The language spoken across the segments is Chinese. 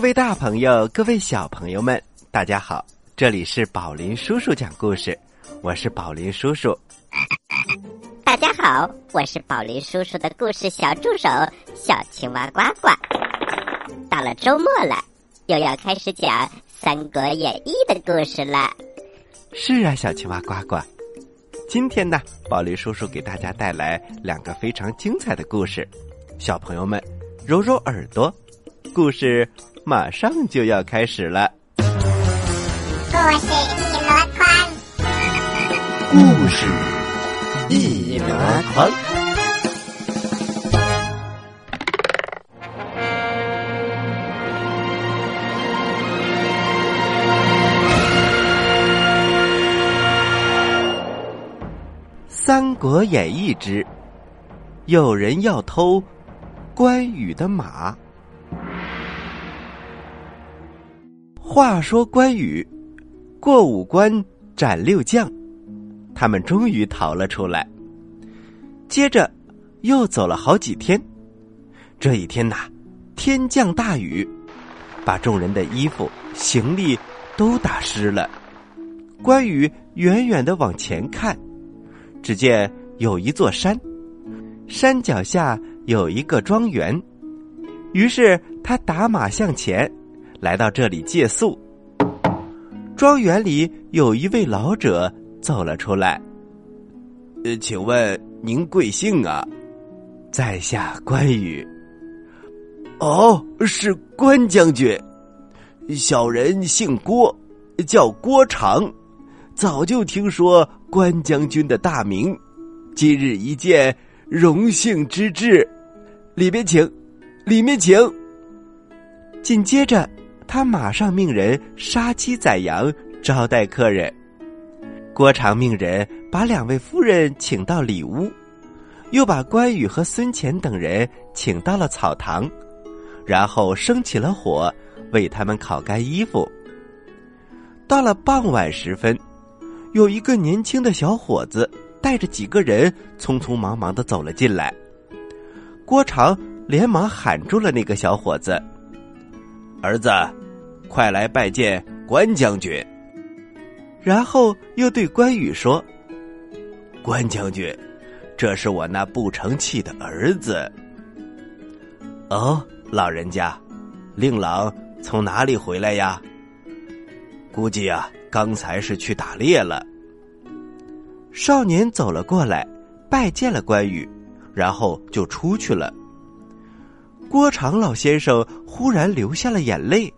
各位大朋友，各位小朋友们，大家好！这里是宝林叔叔讲故事，我是宝林叔叔。大家好，我是宝林叔叔的故事小助手小青蛙呱呱。到了周末了，又要开始讲《三国演义》的故事了。是啊，小青蛙呱呱。今天呢，宝林叔叔给大家带来两个非常精彩的故事，小朋友们揉揉耳朵，故事。马上就要开始了。故事一箩筐，故事一箩筐。《三国演义》之有人要偷关羽的马。话说关羽过五关斩六将，他们终于逃了出来。接着又走了好几天，这一天呐，天降大雨，把众人的衣服、行李都打湿了。关羽远远的往前看，只见有一座山，山脚下有一个庄园，于是他打马向前。来到这里借宿，庄园里有一位老者走了出来。呃，请问您贵姓啊？在下关羽。哦，是关将军。小人姓郭，叫郭长，早就听说关将军的大名，今日一见，荣幸之至。里边请，里面请。紧接着。他马上命人杀鸡宰羊招待客人。郭长命人把两位夫人请到里屋，又把关羽和孙乾等人请到了草堂，然后生起了火，为他们烤干衣服。到了傍晚时分，有一个年轻的小伙子带着几个人匆匆忙忙的走了进来。郭长连忙喊住了那个小伙子：“儿子。”快来拜见关将军。然后又对关羽说：“关将军，这是我那不成器的儿子。”哦，老人家，令郎从哪里回来呀？估计啊，刚才是去打猎了。少年走了过来，拜见了关羽，然后就出去了。郭长老先生忽然流下了眼泪。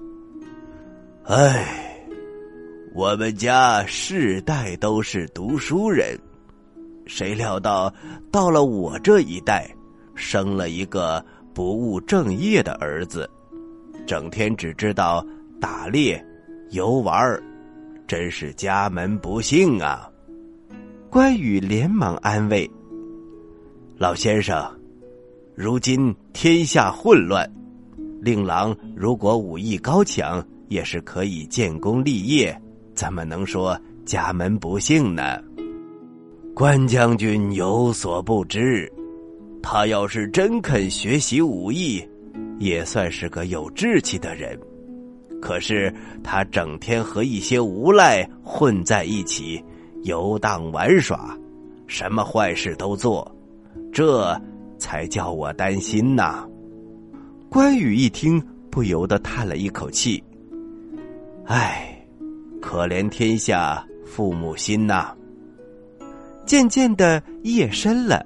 唉，我们家世代都是读书人，谁料到到了我这一代，生了一个不务正业的儿子，整天只知道打猎、游玩真是家门不幸啊！关羽连忙安慰老先生：“如今天下混乱，令郎如果武艺高强。”也是可以建功立业，怎么能说家门不幸呢？关将军有所不知，他要是真肯学习武艺，也算是个有志气的人。可是他整天和一些无赖混在一起，游荡玩耍，什么坏事都做，这才叫我担心呐。关羽一听，不由得叹了一口气。唉，可怜天下父母心呐！渐渐的夜深了，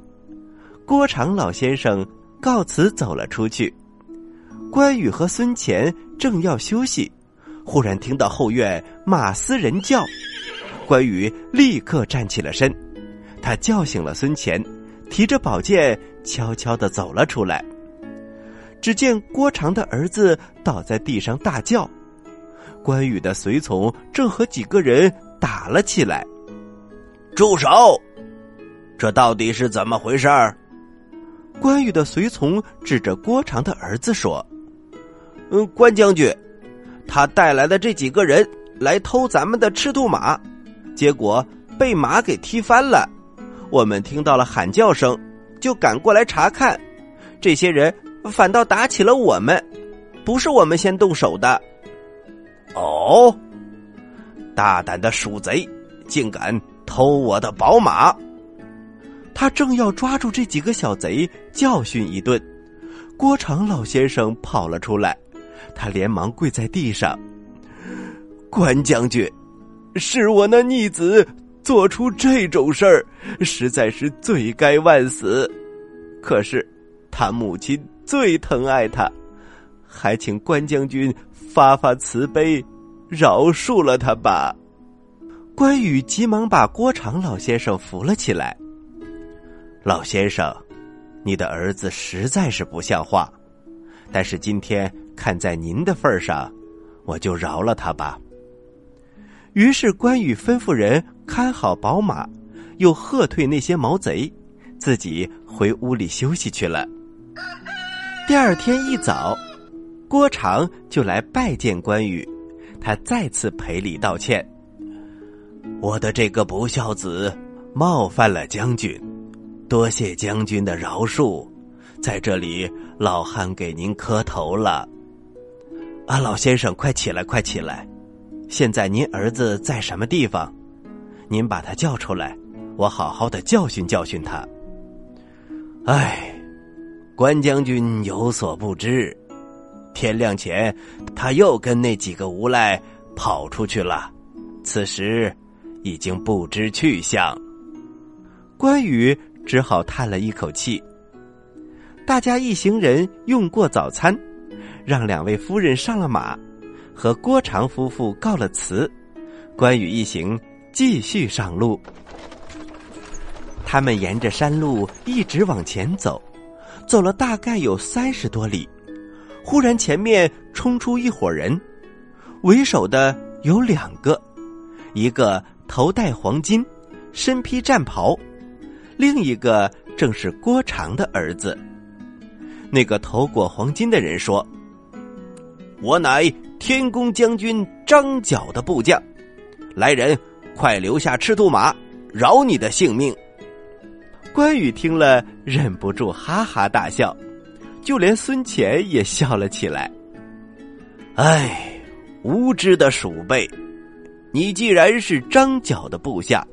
郭长老先生告辞走了出去。关羽和孙乾正要休息，忽然听到后院马嘶人叫，关羽立刻站起了身，他叫醒了孙乾，提着宝剑悄悄的走了出来。只见郭长的儿子倒在地上大叫。关羽的随从正和几个人打了起来。住手！这到底是怎么回事儿？关羽的随从指着郭长的儿子说：“嗯，关将军，他带来的这几个人来偷咱们的赤兔马，结果被马给踢翻了。我们听到了喊叫声，就赶过来查看，这些人反倒打起了我们。不是我们先动手的。哦，大胆的鼠贼，竟敢偷我的宝马！他正要抓住这几个小贼教训一顿，郭长老先生跑了出来，他连忙跪在地上：“关将军，是我那逆子做出这种事儿，实在是罪该万死。可是他母亲最疼爱他。”还请关将军发发慈悲，饶恕了他吧。关羽急忙把郭长老先生扶了起来。老先生，你的儿子实在是不像话，但是今天看在您的份上，我就饶了他吧。于是关羽吩咐人看好宝马，又喝退那些毛贼，自己回屋里休息去了。第二天一早。郭长就来拜见关羽，他再次赔礼道歉：“我的这个不孝子冒犯了将军，多谢将军的饶恕，在这里老汉给您磕头了。”啊，老先生，快起来，快起来！现在您儿子在什么地方？您把他叫出来，我好好的教训教训他。哎，关将军有所不知。天亮前，他又跟那几个无赖跑出去了，此时已经不知去向。关羽只好叹了一口气。大家一行人用过早餐，让两位夫人上了马，和郭长夫妇告了辞。关羽一行继续上路。他们沿着山路一直往前走，走了大概有三十多里。忽然，前面冲出一伙人，为首的有两个，一个头戴黄金，身披战袍，另一个正是郭长的儿子。那个头裹黄金的人说：“我乃天公将军张角的部将，来人，快留下赤兔马，饶你的性命。”关羽听了，忍不住哈哈大笑。就连孙权也笑了起来。唉，无知的鼠辈，你既然是张角的部下，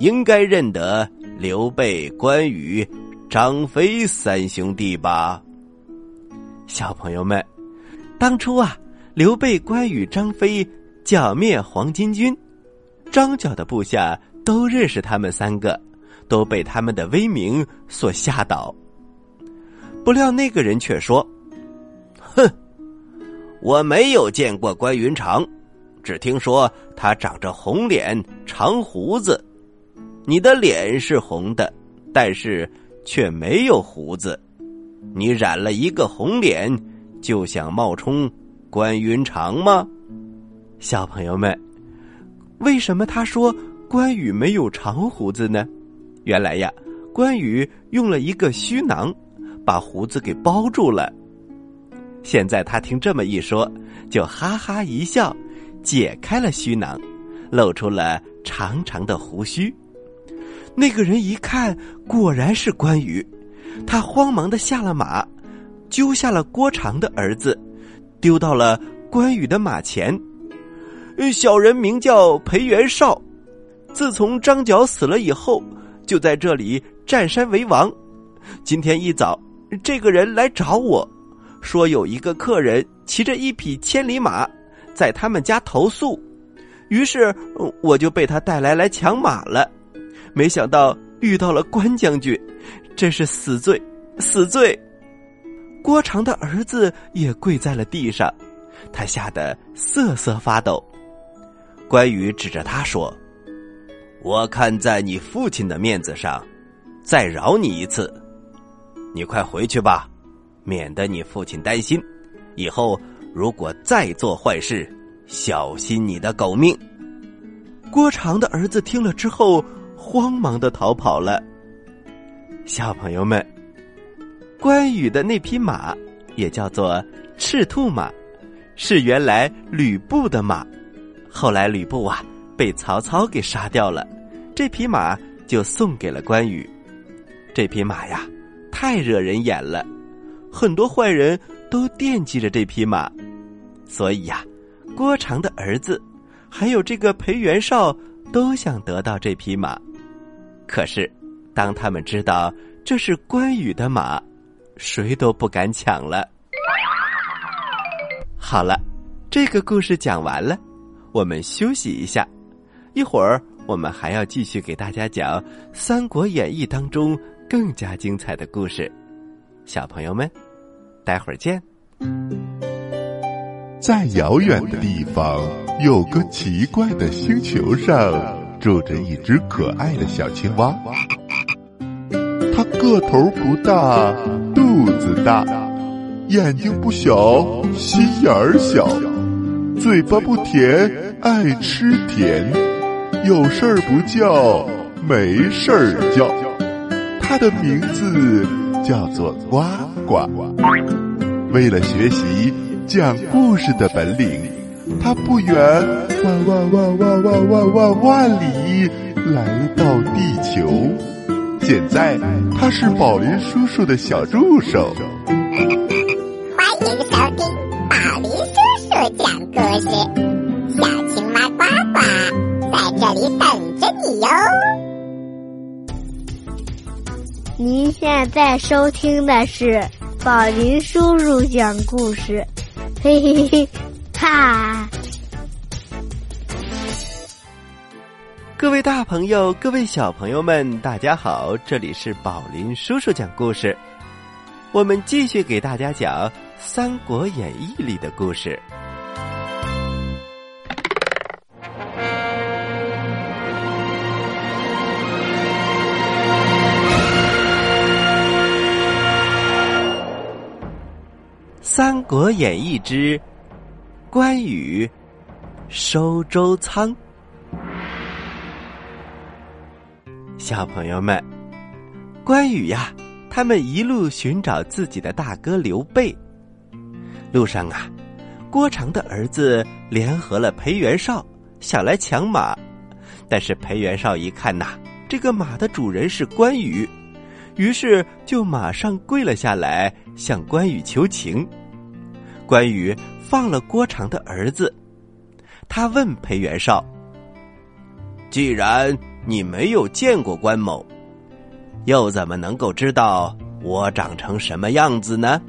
应该认得刘备、关羽、张飞三兄弟吧？小朋友们，当初啊，刘备、关羽、张飞剿灭黄巾军，张角的部下都认识他们三个，都被他们的威名所吓倒。不料那个人却说：“哼，我没有见过关云长，只听说他长着红脸长胡子。你的脸是红的，但是却没有胡子。你染了一个红脸，就想冒充关云长吗？”小朋友们，为什么他说关羽没有长胡子呢？原来呀，关羽用了一个虚囊。把胡子给包住了。现在他听这么一说，就哈哈一笑，解开了虚囊，露出了长长的胡须。那个人一看，果然是关羽，他慌忙的下了马，揪下了郭长的儿子，丢到了关羽的马前。小人名叫裴元绍，自从张角死了以后，就在这里占山为王。今天一早。这个人来找我，说有一个客人骑着一匹千里马，在他们家投宿，于是我就被他带来来抢马了。没想到遇到了关将军，真是死罪，死罪！郭长的儿子也跪在了地上，他吓得瑟瑟发抖。关羽指着他说：“我看在你父亲的面子上，再饶你一次。”你快回去吧，免得你父亲担心。以后如果再做坏事，小心你的狗命。郭长的儿子听了之后，慌忙的逃跑了。小朋友们，关羽的那匹马也叫做赤兔马，是原来吕布的马。后来吕布啊被曹操给杀掉了，这匹马就送给了关羽。这匹马呀。太惹人眼了，很多坏人都惦记着这匹马，所以呀，郭长的儿子还有这个裴元绍都想得到这匹马。可是，当他们知道这是关羽的马，谁都不敢抢了。好了，这个故事讲完了，我们休息一下，一会儿我们还要继续给大家讲《三国演义》当中更加精彩的故事。小朋友们，待会儿见。在遥远的地方，有个奇怪的星球上，住着一只可爱的小青蛙。它个头不大，肚子大，眼睛不小，心眼儿小，嘴巴不甜，爱吃甜，有事儿不叫，没事儿叫。它的名字叫做呱呱。为了学习讲故事的本领，他不远万万万万万万万万里来到地球。现在他是宝林叔叔的小助手。欢迎收听宝林叔叔讲故事，小青蛙呱呱在这里等着你哟。您现在收听的是宝林叔叔讲故事，嘿嘿嘿，哈！各位大朋友，各位小朋友们，大家好！这里是宝林叔叔讲故事，我们继续给大家讲《三国演义》里的故事。《三国演义》之关羽收周仓。小朋友们，关羽呀，他们一路寻找自己的大哥刘备。路上啊，郭长的儿子联合了裴元绍，想来抢马。但是裴元绍一看呐，这个马的主人是关羽，于是就马上跪了下来，向关羽求情。关羽放了郭长的儿子，他问裴元绍：“既然你没有见过关某，又怎么能够知道我长成什么样子呢？”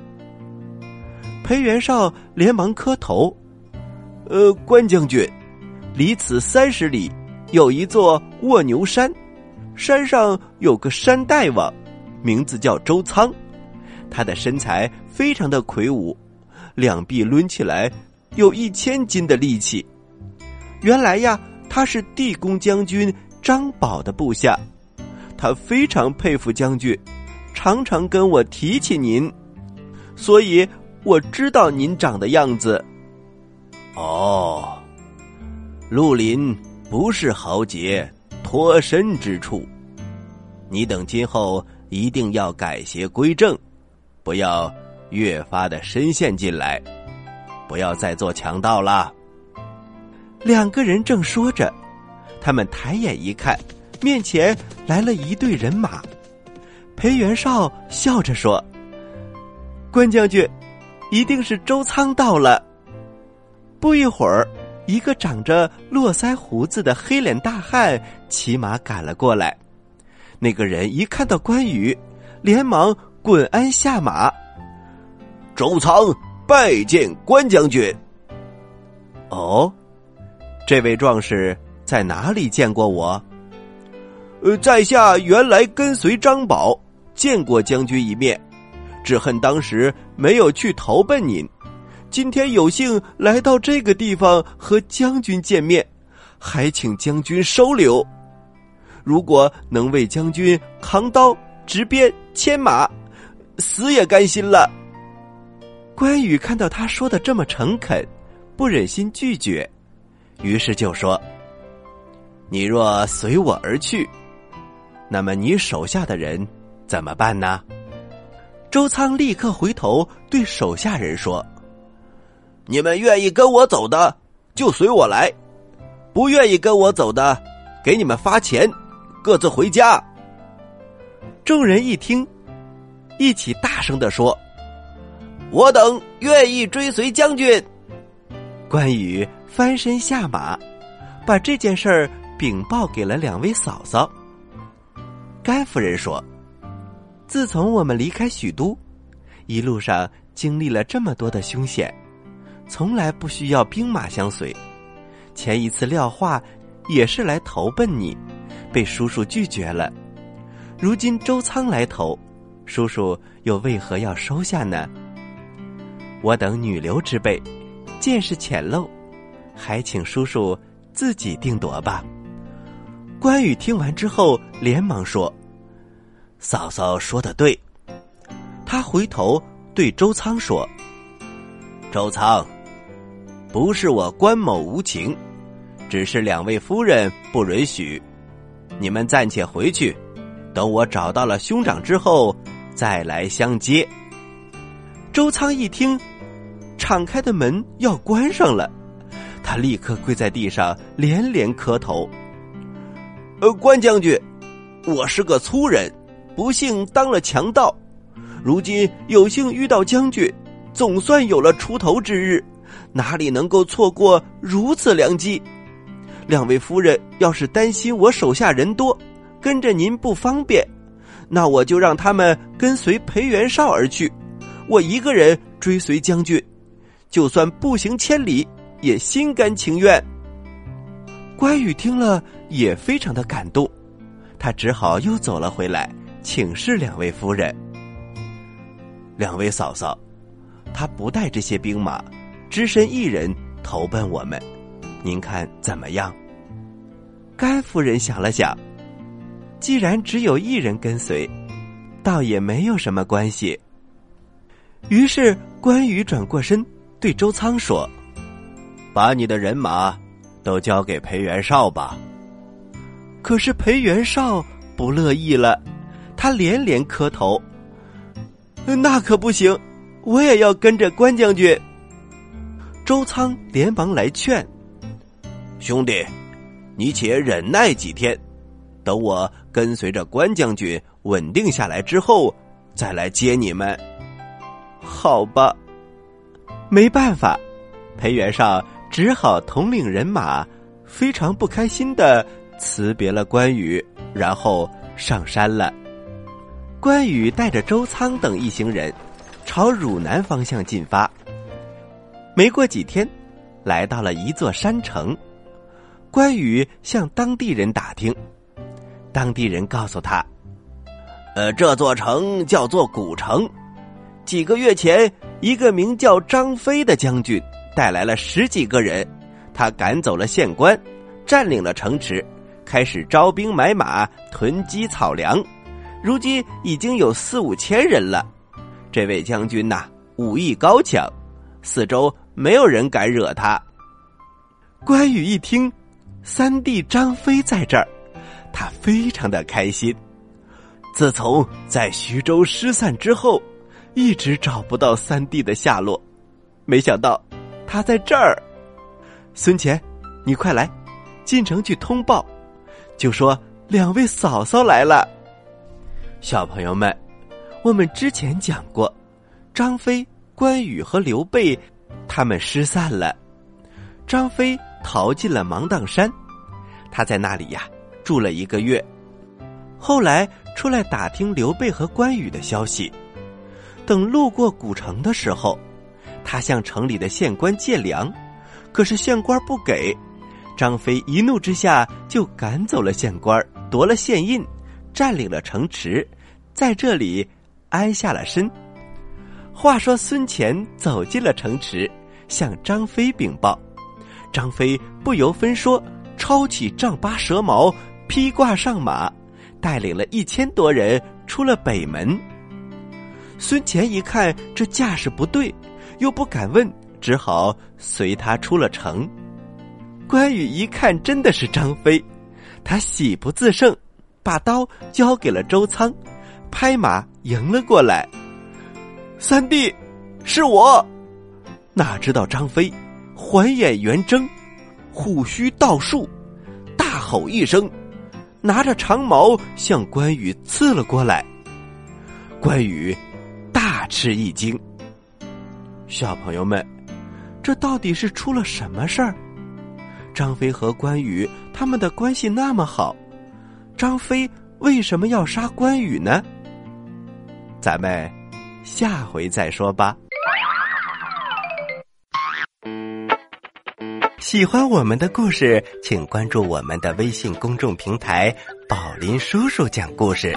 裴元绍连忙磕头：“呃，关将军，离此三十里有一座卧牛山，山上有个山大王，名字叫周仓，他的身材非常的魁梧。”两臂抡起来有一千斤的力气。原来呀，他是地公将军张宝的部下，他非常佩服将军，常常跟我提起您，所以我知道您长的样子。哦，绿林不是豪杰脱身之处，你等今后一定要改邪归正，不要。越发的深陷进来，不要再做强盗了。两个人正说着，他们抬眼一看，面前来了一队人马。裴元绍笑着说：“关将军，一定是周仓到了。”不一会儿，一个长着络腮胡子的黑脸大汉骑马赶了过来。那个人一看到关羽，连忙滚鞍下马。周仓拜见关将军。哦，这位壮士在哪里见过我？呃，在下原来跟随张宝，见过将军一面，只恨当时没有去投奔您。今天有幸来到这个地方和将军见面，还请将军收留。如果能为将军扛刀、执鞭、牵马，死也甘心了。关羽看到他说的这么诚恳，不忍心拒绝，于是就说：“你若随我而去，那么你手下的人怎么办呢？”周仓立刻回头对手下人说：“你们愿意跟我走的，就随我来；不愿意跟我走的，给你们发钱，各自回家。”众人一听，一起大声的说。我等愿意追随将军。关羽翻身下马，把这件事儿禀报给了两位嫂嫂。甘夫人说：“自从我们离开许都，一路上经历了这么多的凶险，从来不需要兵马相随。前一次廖化也是来投奔你，被叔叔拒绝了。如今周仓来投，叔叔又为何要收下呢？我等女流之辈。”见识浅陋，还请叔叔自己定夺吧。关羽听完之后，连忙说：“嫂嫂说的对。”他回头对周仓说：“周仓，不是我关某无情，只是两位夫人不允许。你们暂且回去，等我找到了兄长之后，再来相接。”周仓一听。敞开的门要关上了，他立刻跪在地上，连连磕头。呃，关将军，我是个粗人，不幸当了强盗，如今有幸遇到将军，总算有了出头之日，哪里能够错过如此良机？两位夫人要是担心我手下人多，跟着您不方便，那我就让他们跟随裴元绍而去，我一个人追随将军。就算步行千里，也心甘情愿。关羽听了也非常的感动，他只好又走了回来，请示两位夫人、两位嫂嫂，他不带这些兵马，只身一人投奔我们，您看怎么样？甘夫人想了想，既然只有一人跟随，倒也没有什么关系。于是关羽转过身。对周仓说：“把你的人马都交给裴元绍吧。”可是裴元绍不乐意了，他连连磕头：“那可不行，我也要跟着关将军。”周仓连忙来劝：“兄弟，你且忍耐几天，等我跟随着关将军稳定下来之后，再来接你们。”好吧。没办法，裴元绍只好统领人马，非常不开心的辞别了关羽，然后上山了。关羽带着周仓等一行人，朝汝南方向进发。没过几天，来到了一座山城。关羽向当地人打听，当地人告诉他：“呃，这座城叫做古城，几个月前。”一个名叫张飞的将军带来了十几个人，他赶走了县官，占领了城池，开始招兵买马、囤积草粮。如今已经有四五千人了。这位将军呐，武艺高强，四周没有人敢惹他。关羽一听，三弟张飞在这儿，他非常的开心。自从在徐州失散之后。一直找不到三弟的下落，没想到他在这儿。孙乾，你快来，进城去通报，就说两位嫂嫂来了。小朋友们，我们之前讲过，张飞、关羽和刘备他们失散了，张飞逃进了芒砀山，他在那里呀住了一个月，后来出来打听刘备和关羽的消息。等路过古城的时候，他向城里的县官借粮，可是县官不给。张飞一怒之下就赶走了县官，夺了县印，占领了城池，在这里安下了身。话说孙乾走进了城池，向张飞禀报，张飞不由分说，抄起丈八蛇矛，披挂上马，带领了一千多人出了北门。孙乾一看这架势不对，又不敢问，只好随他出了城。关羽一看真的是张飞，他喜不自胜，把刀交给了周仓，拍马迎了过来。三弟，是我。哪知道张飞环眼圆睁，虎须倒竖，大吼一声，拿着长矛向关羽刺了过来。关羽。吃一惊，小朋友们，这到底是出了什么事儿？张飞和关羽他们的关系那么好，张飞为什么要杀关羽呢？咱们下回再说吧。喜欢我们的故事，请关注我们的微信公众平台“宝林叔叔讲故事”，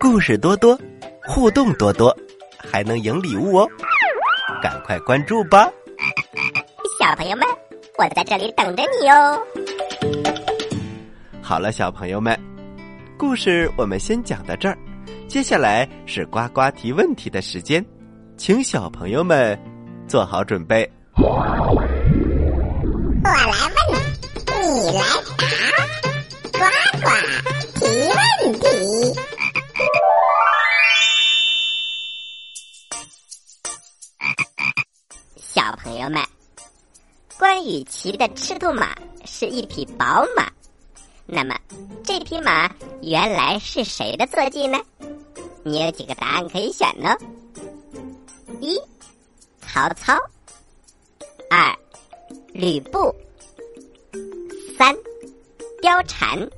故事多多，互动多多，还能赢礼物哦！赶快关注吧，小朋友们，我在这里等着你哦。好了，小朋友们，故事我们先讲到这儿，接下来是呱呱提问题的时间，请小朋友们做好准备。我来问，你来答，呱呱提问题。关羽骑的赤兔马是一匹宝马，那么这匹马原来是谁的坐骑呢？你有几个答案可以选呢？一，曹操；二，吕布；三，貂蝉。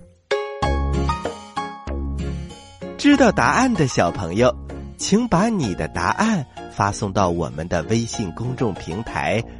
知道答案的小朋友，请把你的答案发送到我们的微信公众平台“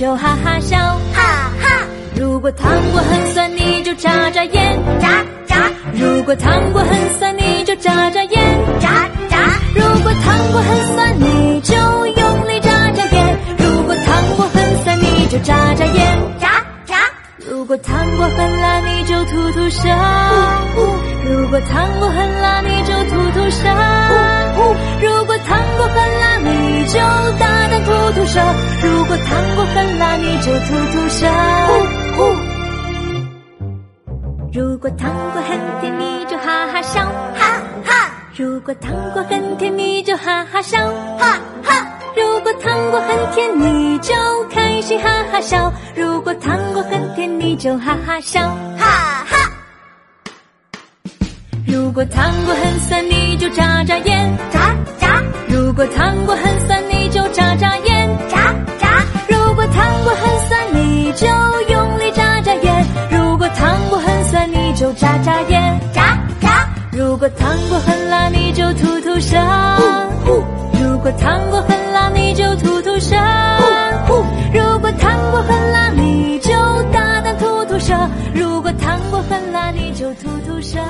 就哈哈笑，哈哈，如果糖果很酸，你就眨眨眼，眨眨。如果糖果很酸，你就眨眨眼，眨眨，如果糖果很酸，你就用力眨眨眼，如果糖果很酸，你就眨眨眼。眨眨，如果糖果很辣，你就吐吐舌；如果糖果很辣，你就吐吐舌；如果糖果很辣，你就大胆吐吐舌；如果糖果很辣，你就吐吐舌。如果糖果很甜，你就哈哈笑；哈哈如果糖果很甜，你就哈哈笑；哈哈，如果糖果很甜，你就开心哈哈笑；如果糖果很甜，你就哈哈笑。哈哈，如果糖果很酸，你就眨眨眼；眨眨如果糖果很酸，你就眨眨眼；眨眨，如果糖果很酸，你就用力眨眨眼；如果糖果很酸，你就眨眨眼；眨眨，如果糖果很辣，你就吐吐舌；如果糖果很辣，你就吐吐舌；如果糖果很辣，你就大胆吐吐舌；如果糖果很辣，你就吐吐舌。